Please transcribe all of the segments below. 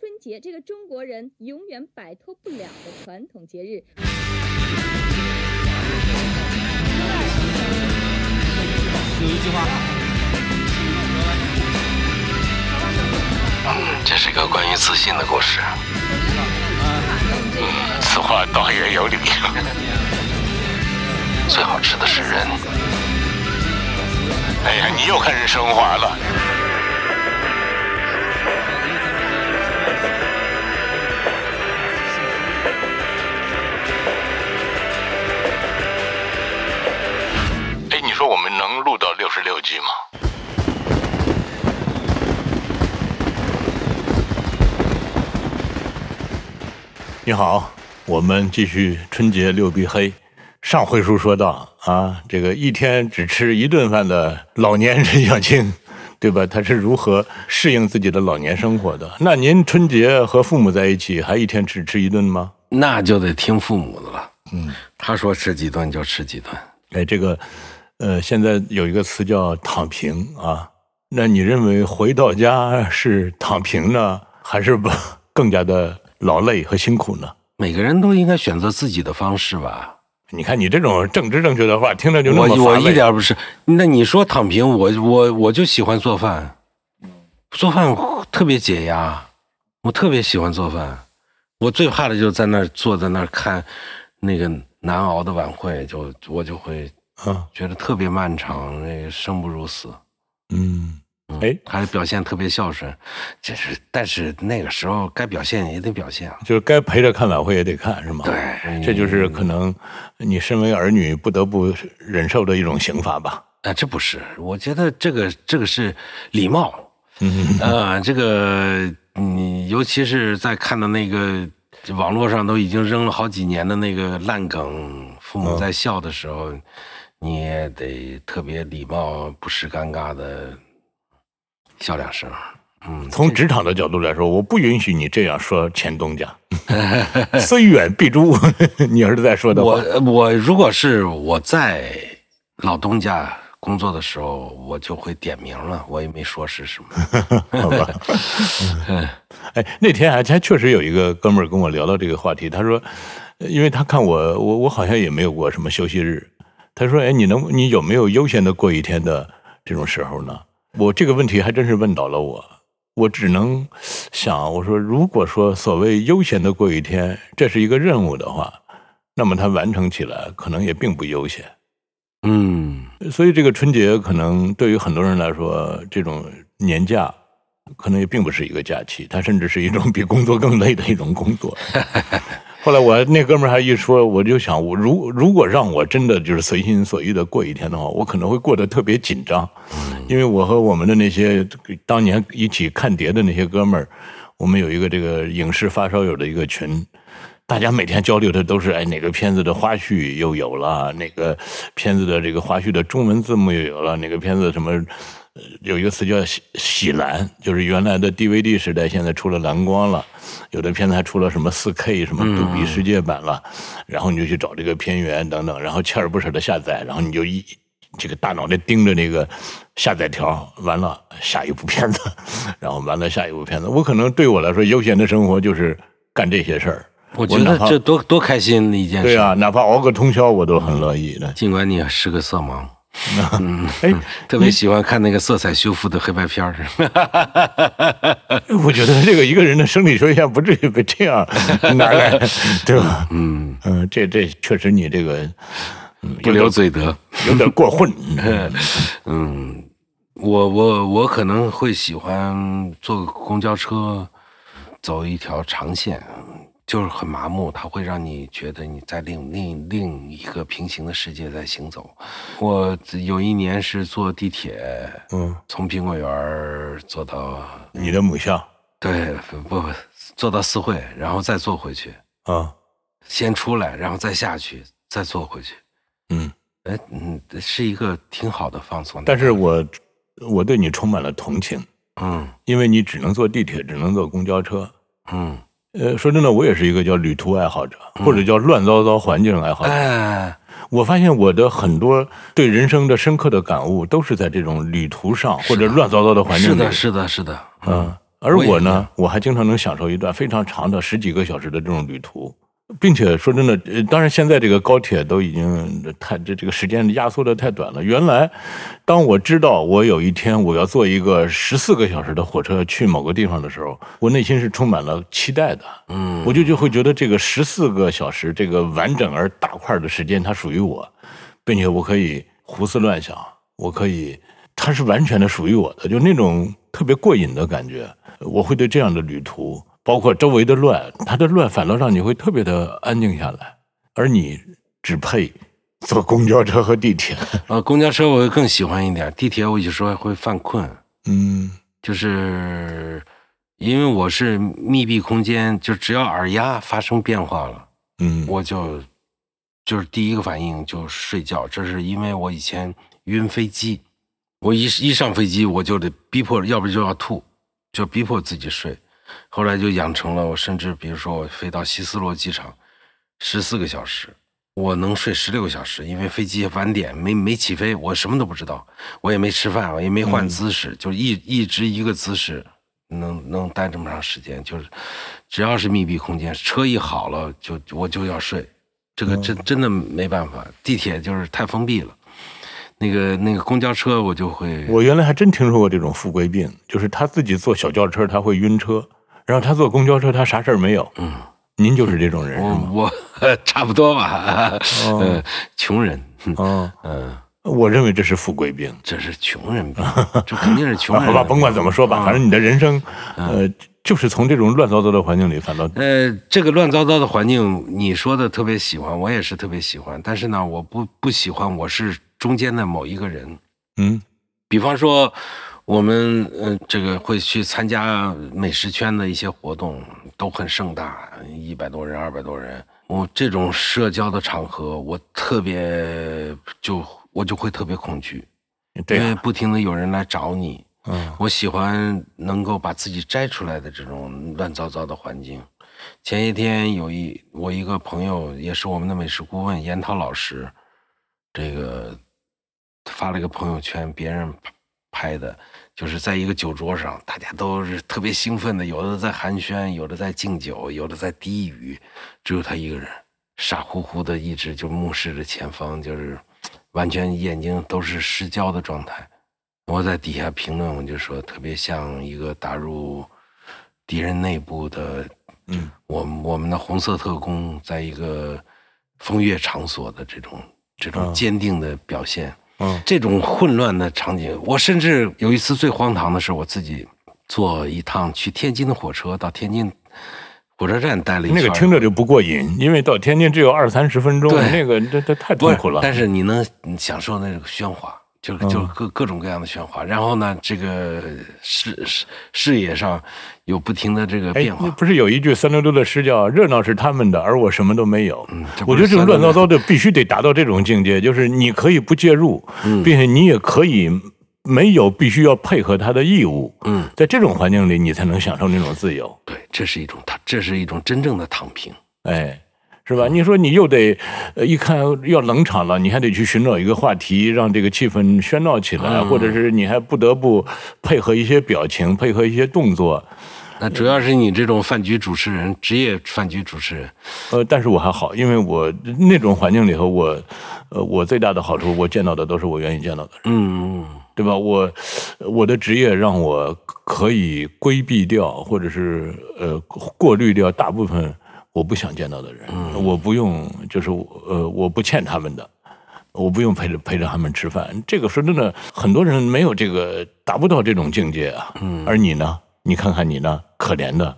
春节这个中国人永远摆脱不了的传统节日。有一句话，这是个关于自信的故事。嗯，此话倒也有理。最好吃的是人。哎呀，你又开始升华了。说我们能录到六十六集吗？你好，我们继续春节六必黑。上回书说到啊，这个一天只吃一顿饭的老年人小青，对吧？他是如何适应自己的老年生活的？那您春节和父母在一起，还一天只吃一顿吗？那就得听父母的了。嗯，他说吃几顿就吃几顿。哎，这个，呃，现在有一个词叫“躺平”啊。那你认为回到家是躺平呢，还是不更加的劳累和辛苦呢？每个人都应该选择自己的方式吧。你看你这种政治正确的话，听着就那么我我一点不是。那你说躺平，我我我就喜欢做饭，做饭特别解压，我特别喜欢做饭。我最怕的就是在那儿坐在那儿看那个难熬的晚会，就我就会啊觉得特别漫长，那个生不如死。嗯。哎，还表现特别孝顺，这是，但是那个时候该表现也得表现，就是该陪着看晚会也得看，是吗？对，这就是可能你身为儿女不得不忍受的一种刑罚吧？啊，这不是，我觉得这个这个是礼貌，嗯，呃，这个你尤其是在看到那个网络上都已经扔了好几年的那个烂梗，父母在笑的时候，你也得特别礼貌，不失尴尬的。笑两声，嗯，从职场的角度来说，我不允许你这样说前东家，虽远必诛。你儿子在说的话，我我如果是我在老东家工作的时候，我就会点名了，我也没说是什么，好吧？哎，那天还还确实有一个哥们儿跟我聊到这个话题，他说，因为他看我，我我好像也没有过什么休息日，他说，哎，你能你有没有悠闲的过一天的这种时候呢？我这个问题还真是问倒了我，我只能想，我说如果说所谓悠闲的过一天，这是一个任务的话，那么它完成起来可能也并不悠闲。嗯，所以这个春节可能对于很多人来说，这种年假可能也并不是一个假期，它甚至是一种比工作更累的一种工作。后来我那哥们儿还一说，我就想，我如如果让我真的就是随心所欲的过一天的话，我可能会过得特别紧张，因为我和我们的那些当年一起看碟的那些哥们儿，我们有一个这个影视发烧友的一个群，大家每天交流的都是哎哪个片子的花絮又有了，哪个片子的这个花絮的中文字幕又有了，哪个片子什么。有一个词叫“喜喜蓝”，就是原来的 DVD 时代，现在出了蓝光了。有的片子还出了什么 4K、什么杜比世界版了。然后你就去找这个片源等等，然后锲而不舍的下载，然后你就一这个大脑袋盯着那个下载条，完了下一部片子，然后完了下一部片子。我可能对我来说，悠闲的生活就是干这些事儿。我觉得这多多开心的一件事。对啊，哪怕熬个通宵，我都很乐意的。尽管你是个色盲。嗯，哎，特别喜欢看那个色彩修复的黑白片儿。我觉得这个一个人的生理缺陷不至于被这样拿来，对吧？嗯嗯，这这确实你这个不留嘴德，有点过混。嗯，我我我可能会喜欢坐公交车，走一条长线。就是很麻木，它会让你觉得你在另另另一个平行的世界在行走。我有一年是坐地铁，嗯，从苹果园坐到你的母校，对，不坐到四惠，然后再坐回去，啊，先出来，然后再下去，再坐回去，嗯，哎，嗯，是一个挺好的放松。但是我我对你充满了同情，嗯，因为你只能坐地铁，只能坐公交车，嗯。呃，说真的，我也是一个叫旅途爱好者，或者叫乱糟糟环境爱好者。哎，我发现我的很多对人生的深刻的感悟，都是在这种旅途上或者乱糟糟的环境里。是的，是的，是的。嗯，而我呢，我还经常能享受一段非常长的十几个小时的这种旅途，并且说真的，呃当然现在这个高铁都已经太这这个时间压缩的太短了。原来，当我知道我有一天我要坐一个十四个小时的火车去某个地方的时候，我内心是充满了期待的。嗯，我就就会觉得这个十四个小时，这个完整而大块的时间，它属于我，并且我可以胡思乱想，我可以，它是完全的属于我的，就那种特别过瘾的感觉。我会对这样的旅途，包括周围的乱，它的乱反倒让你会特别的安静下来，而你只配坐公交车和地铁。呃，公交车我会更喜欢一点，地铁我有时候会犯困，嗯就是因为我是密闭空间，就只要耳压发生变化了，嗯我就就是第一个反应就睡觉，这是因为我以前晕飞机，我一一上飞机我就得逼迫，要不就要吐，就逼迫自己睡。后来就养成了，我甚至比如说我飞到希斯罗机场，十四个小时，我能睡十六个小时，因为飞机晚点没没起飞，我什么都不知道，我也没吃饭，我也没换姿势，就一一直一个姿势，能能待这么长时间，就是只要是密闭空间，车一好了就我就要睡，这个真真的没办法，地铁就是太封闭了，那个那个公交车我就会，我原来还真听说过这种富贵病，就是他自己坐小轿车他会晕车，然后他坐公交车他啥事儿没有。嗯，您就是这种人是我吗？我差不多吧，呃，穷人，哦，嗯。我认为这是富贵病。这是穷人病，这肯定是穷人。好吧，甭管怎么说吧，反正你的人生，呃，就是从这种乱糟糟的环境里反倒，呃，这个乱糟糟的环境，你说的特别喜欢，我也是特别喜欢。但是呢，我不不喜欢我是中间的某一个人。嗯比方说，我们嗯、呃这个会去参加美食圈的一些活动，都很盛大，一百多人、二百多人。我这种社交的场合，我特别就我就会特别恐惧，因为不停的有人来找你。嗯我喜欢能够把自己摘出来的这种乱糟糟的环境。前些天有一我一个朋友，也是我们的美食顾问严涛老师，这个发了一个朋友圈，别人拍的，就是在一个酒桌上，大家都是特别兴奋的，有的在寒暄，有的在敬酒，有的在低语，只有他一个人傻乎乎的，一直就目视着前方，就是完全眼睛都是失焦的状态。我在底下评论，我就说特别像一个打入敌人内部的，嗯，我们我们的红色特工在一个风月场所的这种这种嗯坚定的表现，嗯这种混乱的场景，我甚至有一次最荒唐的是，我自己坐一趟去天津的火车，到天津火车站待了一那个听着就不过瘾，因为到天津只有二三十分钟，对。那个这这太痛苦了。但是你能享受那个喧哗，就嗯就各各种各样的喧哗。然后呢，这个视视视野上有不停的这个哎变，化那。不是有一句三六六的诗叫“热闹是他们的，而我什么都没有”嗯我觉得这种乱糟糟的必须得达到这种境界，就是你可以不介入，嗯并且你也可以没有必须要配合他的义务。嗯，在这种环境里，你才能享受那种自由。对，这是一种躺，这是一种真正的躺平。哎，是吧？你说你又得，呃，一看要冷场了，你还得去寻找一个话题，让这个气氛喧闹起来，嗯或者是你还不得不配合一些表情，配合一些动作。那主要是你这种饭局主持人，职业饭局主持人，呃，但是我还好，因为我那种环境里头，我，呃，我最大的好处，我见到的都是我愿意见到的人，嗯，对吧？我我的职业让我可以规避掉，或者是呃过滤掉大部分我不想见到的人，我不用，就是呃我不欠他们的。我不用陪着陪着他们吃饭，这个说真的，很多人没有这个达不到这种境界啊。嗯，而你呢？你看看你呢可怜的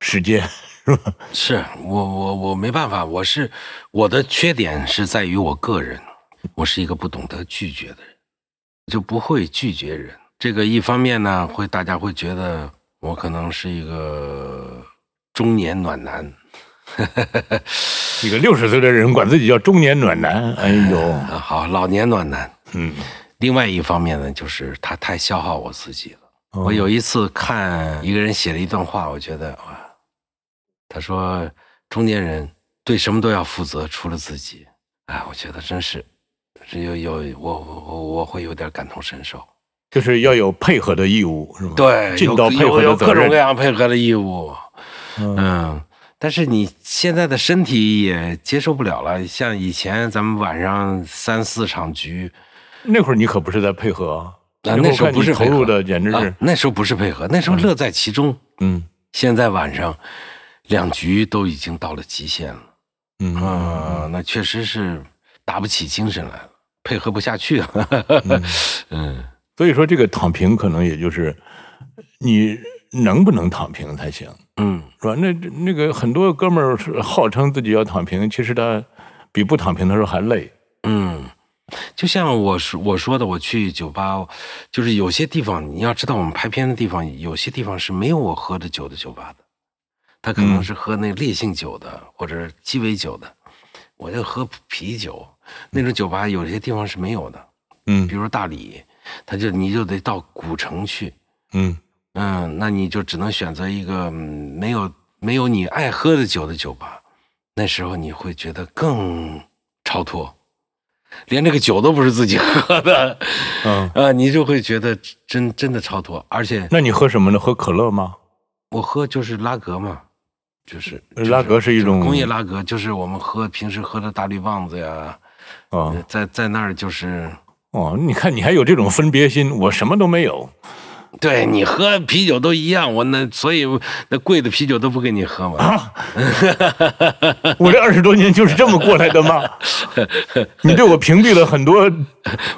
世界，是吧？是我我我没办法，我是我的缺点是在于我个人，我是一个不懂得拒绝的人，就不会拒绝人。这个一方面呢，会大家会觉得我可能是一个中年暖男，一个六十岁的人管自己叫中年暖男，哎呦，啊好老年暖男。嗯，另外一方面呢，就是他太消耗我自己了。哦我有一次看一个人写了一段话，我觉得哇，他说中年人对什么都要负责，除了自己。哎，我觉得真是，是有有我我我会有点感同身受。就是要有配合的义务，是吗？对，尽到配合有有各种各样配合的义务。嗯嗯，但是你现在的身体也接受不了了。像以前咱们晚上三四场局，那会儿你可不是在配合啊，啊，那时候不是配合入的，简直啊是，那时候不是配合，那时候乐在其中。嗯现在晚上两局都已经到了极限了。嗯啊，那确实是打不起精神来了，配合不下去了。嗯，所以说这个躺平可能也就是你能不能躺平才行，嗯是吧？那那个很多哥们儿是号称自己要躺平，其实他比不躺平的时候还累。嗯，就像我说我说的，我去酒吧，就是有些地方你要知道，我们拍片的地方，有些地方是没有我喝的酒的酒吧的，他可能嗯是喝那烈性酒的或者鸡尾酒的，我就喝啤酒。那种酒吧有些地方是没有的，嗯比如大理，他就你就得到古城去，嗯嗯，那你就只能选择一个、嗯没有没有你爱喝的酒的酒吧，那时候你会觉得更超脱，连这个酒都不是自己喝的，嗯，啊，你就会觉得真真的超脱。而且那你喝什么呢？喝可乐吗？我喝就是拉格嘛，就是拉格是一种工业拉格，就是我们喝平时喝的大绿棒子呀，啊呃在在那儿就是。哦，你看你还有这种分别心，我什么都没有。对你喝啤酒都一样，我那所以那贵的啤酒都不给你喝嘛。啊我这二十多年就是这么过来的吗？你对我屏蔽了很多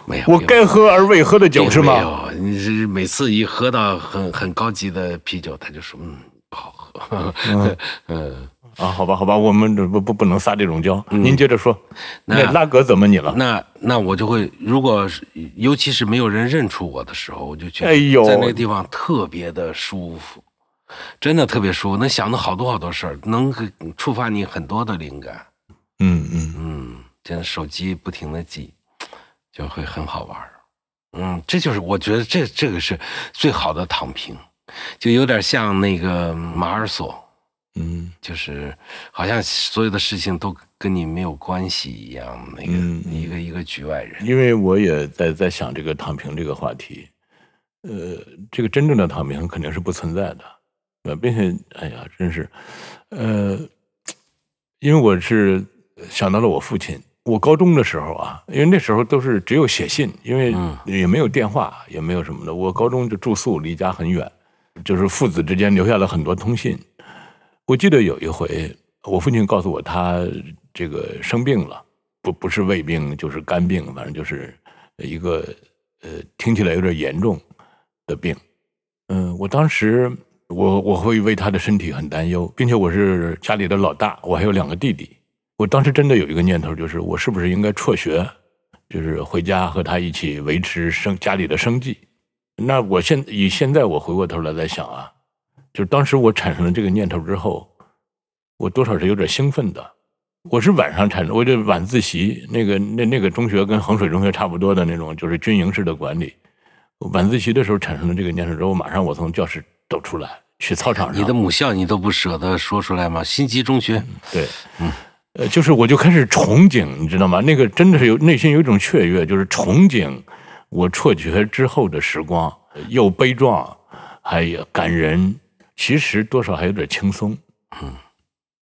没有，我该喝而未喝的酒是吗？没有，你是每次一喝到很很高级的啤酒，他就说嗯不好喝。嗯，啊，好吧，好吧，我们这不不不能撒这种娇。嗯您接着说，那那拉格怎么你了？那那我就会，如果是尤其是没有人认出我的时候，我就觉得在那个地方特别的舒服，真的特别舒服，能想到好多好多事儿，能触发你很多的灵感。嗯嗯嗯，真的手机不停的记，就会很好玩儿。嗯，这就是我觉得这这个是最好的躺平，就有点像那个马尔索，嗯就是好像所有的事情都跟你没有关系一样，那个、嗯一个一个局外人。因为我也在在想这个躺平这个话题，呃，这个真正的躺平肯定是不存在的，呃，并且，哎呀，真是，呃，因为我是想到了我父亲，我高中的时候啊，因为那时候都是只有写信，因为嗯也没有电话，也没有什么的，我高中就住宿，离家很远，就是父子之间留下了很多通信。我记得有一回，我父亲告诉我他这个生病了。不不是胃病就是肝病，反正就是一个呃听起来有点严重的病。嗯、我当时我我会为他的身体很担忧，并且我是家里的老大，我还有两个弟弟。我当时真的有一个念头，就是我是不是应该辍学，就是回家和他一起维持生家里的生计。那我现以现在我回过头来在想啊，就是当时我产生了这个念头之后，我多少是有点兴奋的。我是晚上产生，我就晚自习，那个那那个中学跟衡水中学差不多的那种，就是军营式的管理。晚自习的时候产生了这个念头之后，马上我从教室走出来，去操场上。你的母校你都不舍得说出来吗？新集中学，对，呃，就是我就开始憧憬，你知道吗？那个真的是有内心有一种雀跃，就是憧憬我辍学之后的时光，又悲壮，还有感人，其实多少还有点轻松。嗯，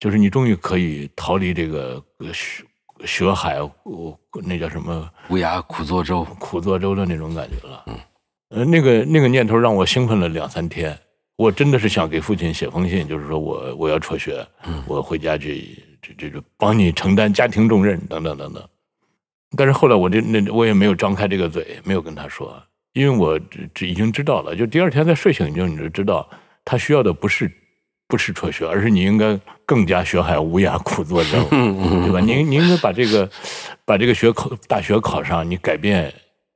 就是你终于可以逃离这个呃学学海，呃那叫什么乌鸦苦作舟。苦作舟的那种感觉了。嗯，呃，那个那个念头让我兴奋了两三天。我真的是想给父亲写封信，就是说我我要辍学，嗯我回家去这这这帮你承担家庭重任等等等等。但是后来我这那我也没有张开这个嘴，没有跟他说，因为我这这已经知道了。就第二天再睡醒就你就知道，他需要的不是不是辍学，而是你应该更加学海无涯苦作舟，对吧？您您应该把这个把这个学考大学考上，你改变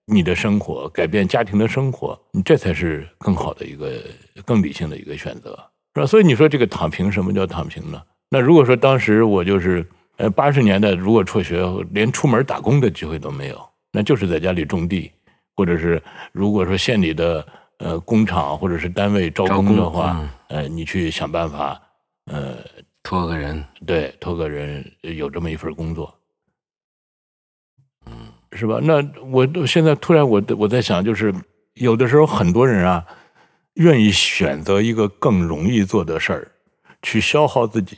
你的生活，改变家庭的生活，你这才是更好的一个更理性的一个选择，是吧？所以你说这个躺平，什么叫躺平呢？那如果说当时我就是呃八十年代，如果辍学，连出门打工的机会都没有，那就是在家里种地，或者是如果说县里的呃工厂或者是单位招工的话，呃，你去想办法，呃，托个人，对，托个人呃有这么一份工作，嗯，是吧？那我现在突然我我在想，就是有的时候很多人啊，愿意选择一个更容易做的事儿，去消耗自己，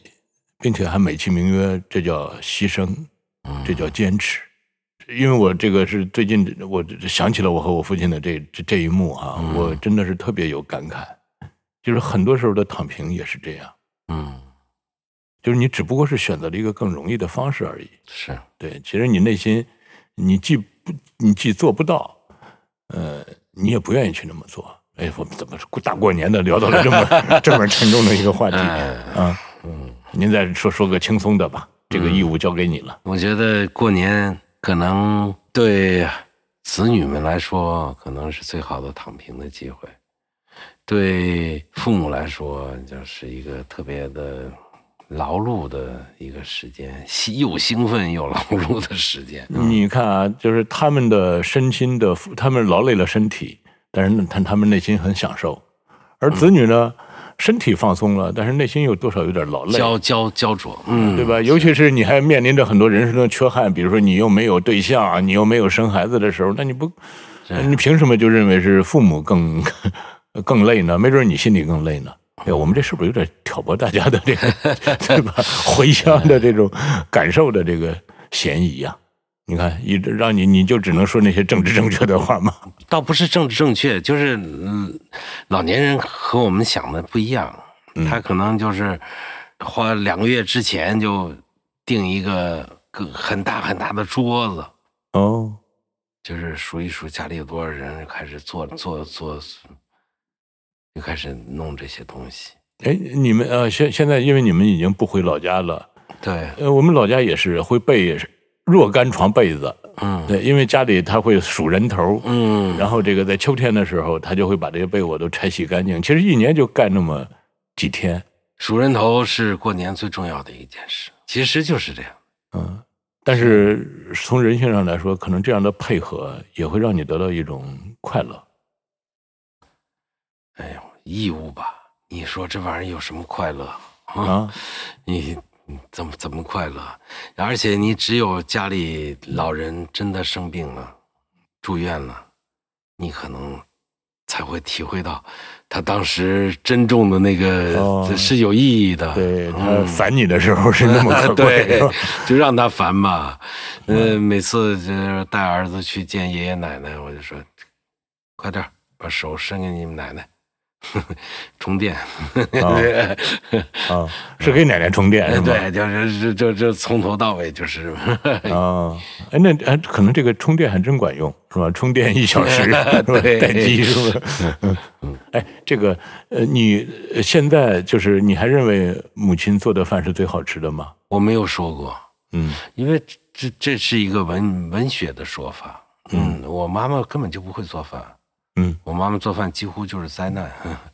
并且还美其名曰这叫牺牲，这叫坚持。因为我这个是最近我想起了我和我父亲的这这这一幕啊、我真的是特别有感慨，就是很多时候的躺平也是这样，嗯，就是你只不过是选择了一个更容易的方式而已。是，对，其实你内心，你既不，你既做不到，呃，你也不愿意去那么做。哎，我们怎么大过年的聊到了这么 这么沉重的一个话题啊？嗯，您再说说个轻松的吧，这个义务交给你了。我觉得过年可能对子女们来说，可能是最好的躺平的机会；对父母来说，就是一个特别的劳碌的一个时间，兴又兴奋又劳碌的时间。你看啊，就是他们的身心的，他们劳累了身体，但是他他们内心很享受，而子女呢，身体放松了，但是内心又多少有点劳累。焦焦焦灼，嗯，对吧？尤其是你还面临着很多人生的缺憾，比如说你又没有对象，你又没有生孩子的时候，那你不，你凭什么就认为是父母更更累呢？没准你心里更累呢。哎，我们这是不是有点挑拨大家的这个，对吧？回乡的这种感受的这个嫌疑呀、你看，一直让你你就只能说那些政治正确的话吗？倒不是政治正确，就是嗯，老年人和我们想的不一样，他可能就是花两个月之前就订一个个很大很大的桌子，哦，就是数一数家里有多少人，开始做做做，就开始弄这些东西。哎，你们呃，现现在因为你们已经不回老家了，对，呃，我们老家也是会备若干床被子，嗯对，因为家里他会数人头，嗯，然后这个在秋天的时候，他就会把这些被窝都拆洗干净。其实一年就干那么几天，数人头是过年最重要的一件事，其实就是这样。嗯，但是从人性上来说，可能这样的配合也会让你得到一种快乐。哎呦，义务吧？你说这玩意儿有什么快乐啊？你怎么怎么快乐？而且你只有家里老人真的生病了、住院了，你可能才会体会到他当时珍重的那个、哦是有意义的。对烦你的时候是那么可贵，对，就让他烦吧。呃，每次就是带儿子去见爷爷奶奶，我就说，快点把手伸给你们奶奶，充电。啊，是给奶奶充电是吗？对，就是这这这从头到尾就是，啊，哎，那哎，可能这个充电还真管用，是吧？充电一小时，对待机是不是？嗯，哎，这个呃，你呃现在就是你还认为母亲做的饭是最好吃的吗？我没有说过，嗯因为这这是一个文文学的说法。嗯，我妈妈根本就不会做饭，嗯，我妈妈做饭几乎就是灾难。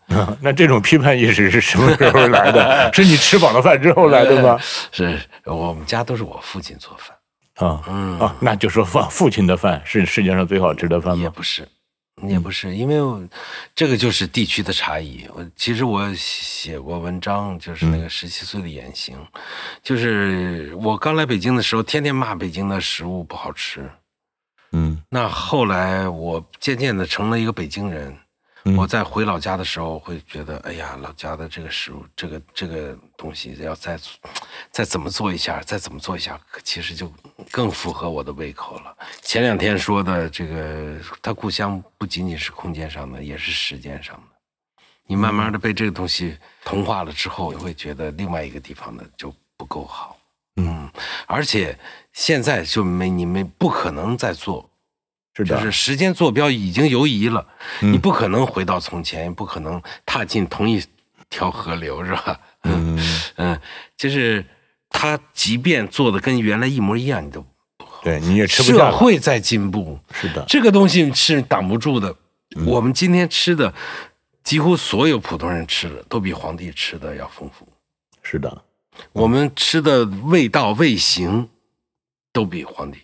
啊 那这种批判意识是什么时候来的？是你吃饱了饭之后来的吗？是我们家都是我父亲做饭，啊嗯啊，那就说父父亲的饭是世界上最好吃的饭吗？也不是，也不是，因为这个就是地区的差异。我其实我写过文章，就是那个十七岁的言行，就是我刚来北京的时候，天天骂北京的食物不好吃。嗯那后来我渐渐的成了一个北京人，嗯我在回老家的时候会觉得，哎呀，老家的这个食物，这个这个东西要再再怎么做一下，再怎么做一下，其实就更符合我的胃口了。前两天说的这个，他故乡不仅仅是空间上的，也是时间上的。你慢慢的被这个东西同化了之后，你会觉得另外一个地方的就不够好。嗯，而且现在就没你们不可能再做，是的，就是时间坐标已经游移了，嗯。你不可能回到从前，不可能踏进同一条河流，是吧？嗯。嗯，就是他即便做的跟原来一模一样，你都对，你也吃不社下了。会在进步，是的，这个东西是挡不住的。嗯。我们今天吃的，几乎所有普通人吃的都比皇帝吃的要丰富。是的，我们吃的味道、味型都比皇帝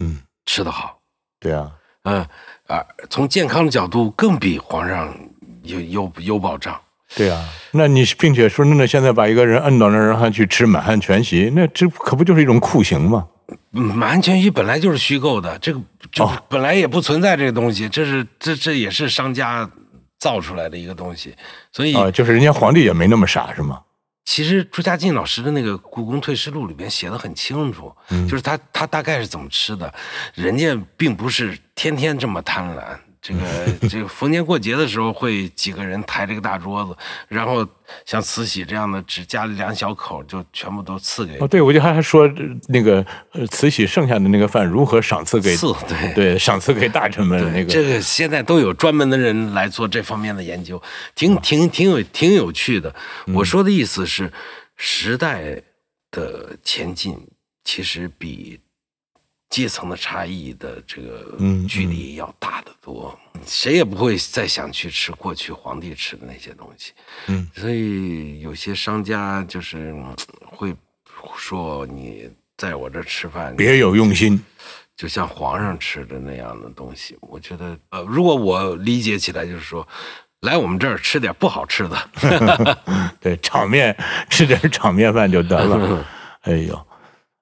嗯，吃的好。对啊，嗯啊，从健康的角度更比皇上有有有保障。对啊，那你并且说，那现在把一个人摁到那儿让他去吃满汉全席，那这可不就是一种酷刑吗？满汉全席本来就是虚构的，这个就哦本来也不存在这个东西，这是这这也是商家造出来的一个东西，所以啊，就是人家皇帝也没那么傻，是吗？其实朱家进老师的那个《故宫退食录》里边写的很清楚，就是他他大概是怎么吃的，人家并不是天天这么贪婪。这个这个逢年过节的时候，会几个人抬这个大桌子，然后像慈禧这样的只加了两小口，就全部都赐给哦，对，我就还还说呃那个呃慈禧剩下的那个饭如何赏赐给赐对对赏赐给大臣们对，那个这个现在都有专门的人来做这方面的研究，挺挺挺有挺有趣的。我说的意思是，时代的前进其实比阶层的差异的这个嗯距离要大得多，谁也不会再想去吃过去皇帝吃的那些东西。嗯，所以有些商家就是嗯会说你在我这吃饭，别有用心。就像皇上吃的那样的东西，我觉得，呃，如果我理解起来，就是说，来我们这儿吃点不好吃的，对，场面吃点场面饭就得了。哎呦，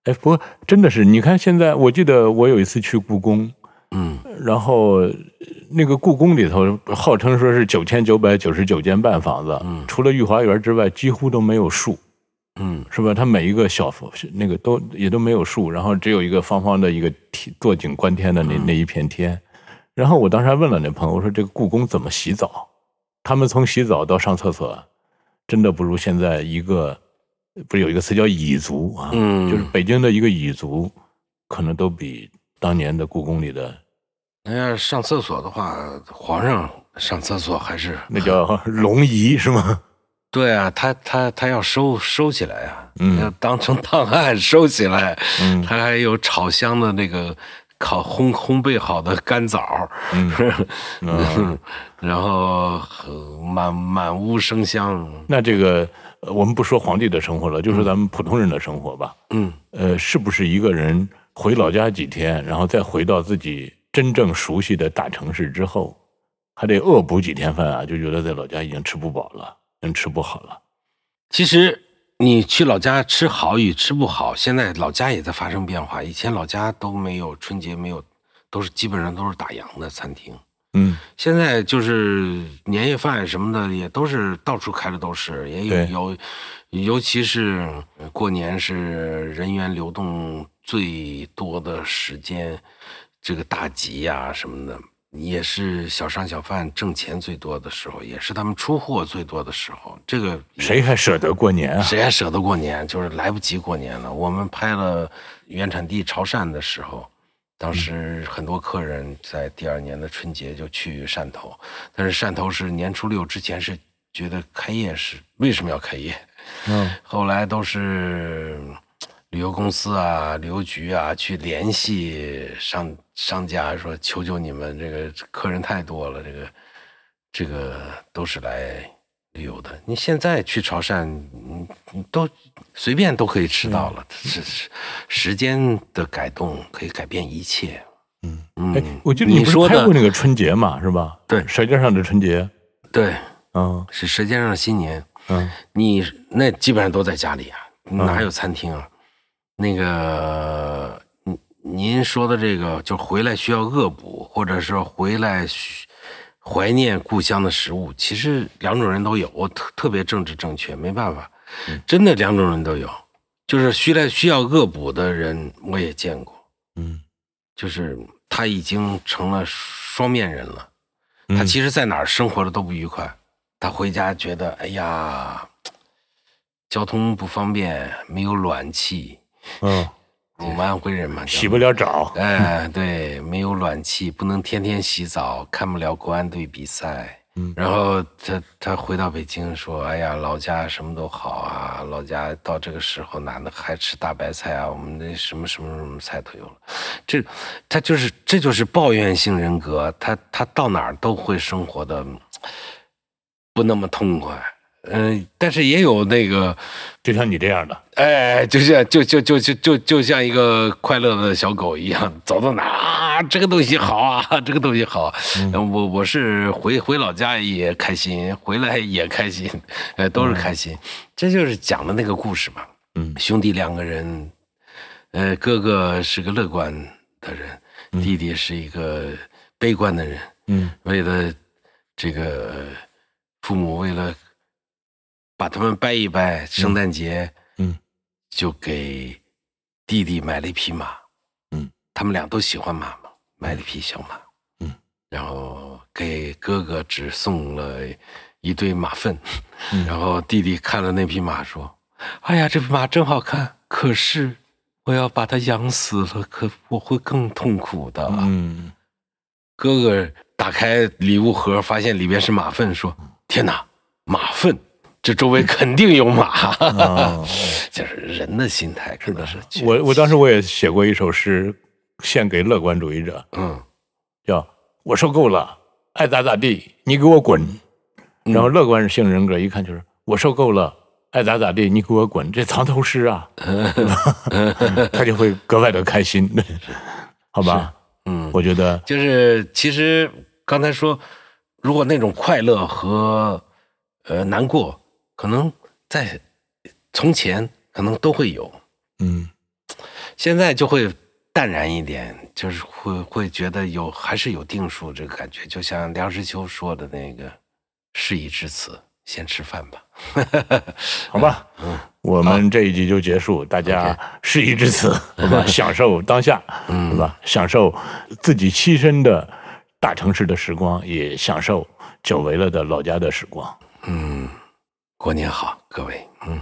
哎，不过真的是，你看现在，我记得我有一次去故宫，嗯然后那个故宫里头号称说是九千九百九十九间半房子，嗯除了御花园之外，几乎都没有树。嗯是吧？它每一个小房那个都也都没有树，然后只有一个方方的一个天坐井观天的那那一片天。然后我当时还问了那朋友，我说这个故宫怎么洗澡？他们从洗澡到上厕所，真的不如现在一个不是有一个词叫蚁族啊，嗯，就是北京的一个蚁族，可能都比当年的故宫里的那要是上厕所的话，皇上上厕所还是那叫 龙椅是吗？对啊，他他他要收收起来啊，嗯。要当成档案收起来，嗯。他还有炒香的那个烤烘烘焙好的干枣，嗯。嗯，然后呃满满屋生香，那这个呃我们不说皇帝的生活了，就说咱们普通人的生活吧。嗯。呃，是不是一个人回老家几天，然后再回到自己真正熟悉的大城市之后，还得恶补几天饭啊？就觉得在老家已经吃不饱了，已经吃不好了。其实你去老家吃好与吃不好，现在老家也在发生变化。以前老家都没有春节没有，都是基本上都是打烊的餐厅。嗯现在就是年夜饭什么的，也都是到处开的都是，也有有，尤其是过年是人员流动最多的时间，这个大集呀、什么的，也是小商小贩挣钱最多的时候，也是他们出货最多的时候。这个谁还舍得过年啊？谁还舍得过年？就是来不及过年了。我们拍了原产地潮汕的时候，当时很多客人在第二年的春节就去汕头，但是汕头是年初六之前是觉得开业是为什么要开业？嗯 后来都是旅游公司啊、旅游局啊去联系商商家，说求求你们，这个客人太多了，这个这个都是来旅游的。你现在去潮汕，你你都随便都可以吃到了，是是时间的改动可以改变一切。嗯，嗯哎，，我记得你不是说的拍过那个春节嘛，是吧？对《舌尖上的春节》。对，嗯是《舌尖上的新年》。嗯你那基本上都在家里啊，哪有餐厅啊？那个，您您说的这个，就回来需要恶补，或者说回来需怀念故乡的食物，其实两种人都有。我特特别政治正确，没办法，真的两种人都有。就是需来需要恶补的人，我也见过，嗯就是他已经成了双面人了。嗯他其实在哪儿生活的都不愉快，他回家觉得哎呀，交通不方便，没有暖气，嗯，我们安徽人嘛，洗不了澡。哎，对，没有暖气，不能天天洗澡，看不了国安队比赛。嗯然后他他回到北京说：“哎呀，老家什么都好啊，老家到这个时候哪能还吃大白菜啊？我们那什么什么什么菜都有了。”这他就是这就是抱怨性人格，他他到哪儿都会生活的不那么痛快。嗯、但是也有那个就像你这样的，哎，就像就就就就就就像一个快乐的小狗一样，走到哪啊，这个东西好啊，这个东西好我我是回回老家也开心，回来也开心，呃，都是开心。这就是讲的那个故事嘛。嗯兄弟两个人，呃，哥哥是个乐观的人，弟弟是一个悲观的人。嗯为了这个父母，为了把他们掰一掰，圣诞节，嗯，就给弟弟买了一匹马。嗯，他们俩都喜欢马嘛，买了一匹小马。嗯，然后给哥哥只送了一堆马粪。嗯然后弟弟看了那匹马，说：“哎呀，这匹马真好看，可是我要把它养死了，可我会更痛苦的。嗯哥哥打开礼物盒，发现里边是马粪，说：“天哪，马粪！这周围肯定有马。啊，就是人的心态，可能是确我我当时我也写过一首诗，献给乐观主义者，嗯叫“我受够了，爱咋咋地，你给我滚”。然后乐观性人格一看就是“我受够了，爱咋咋地，你给我滚”，这藏头诗啊，他就会格外的开心，好吧？嗯，我觉得，就是其实刚才说，如果那种快乐和呃难过，可能在从前可能都会有，嗯现在就会淡然一点，就是会会觉得有还是有定数这个感觉，就像梁实秋说的那个“事已至此，先吃饭吧 好吧，嗯我们这一集就结束，大家事已至此，好吧，享受当下，对吧？享受自己栖身的大城市的时光，也享受久违了的老家的时光。”。嗯，过年好，各位，嗯。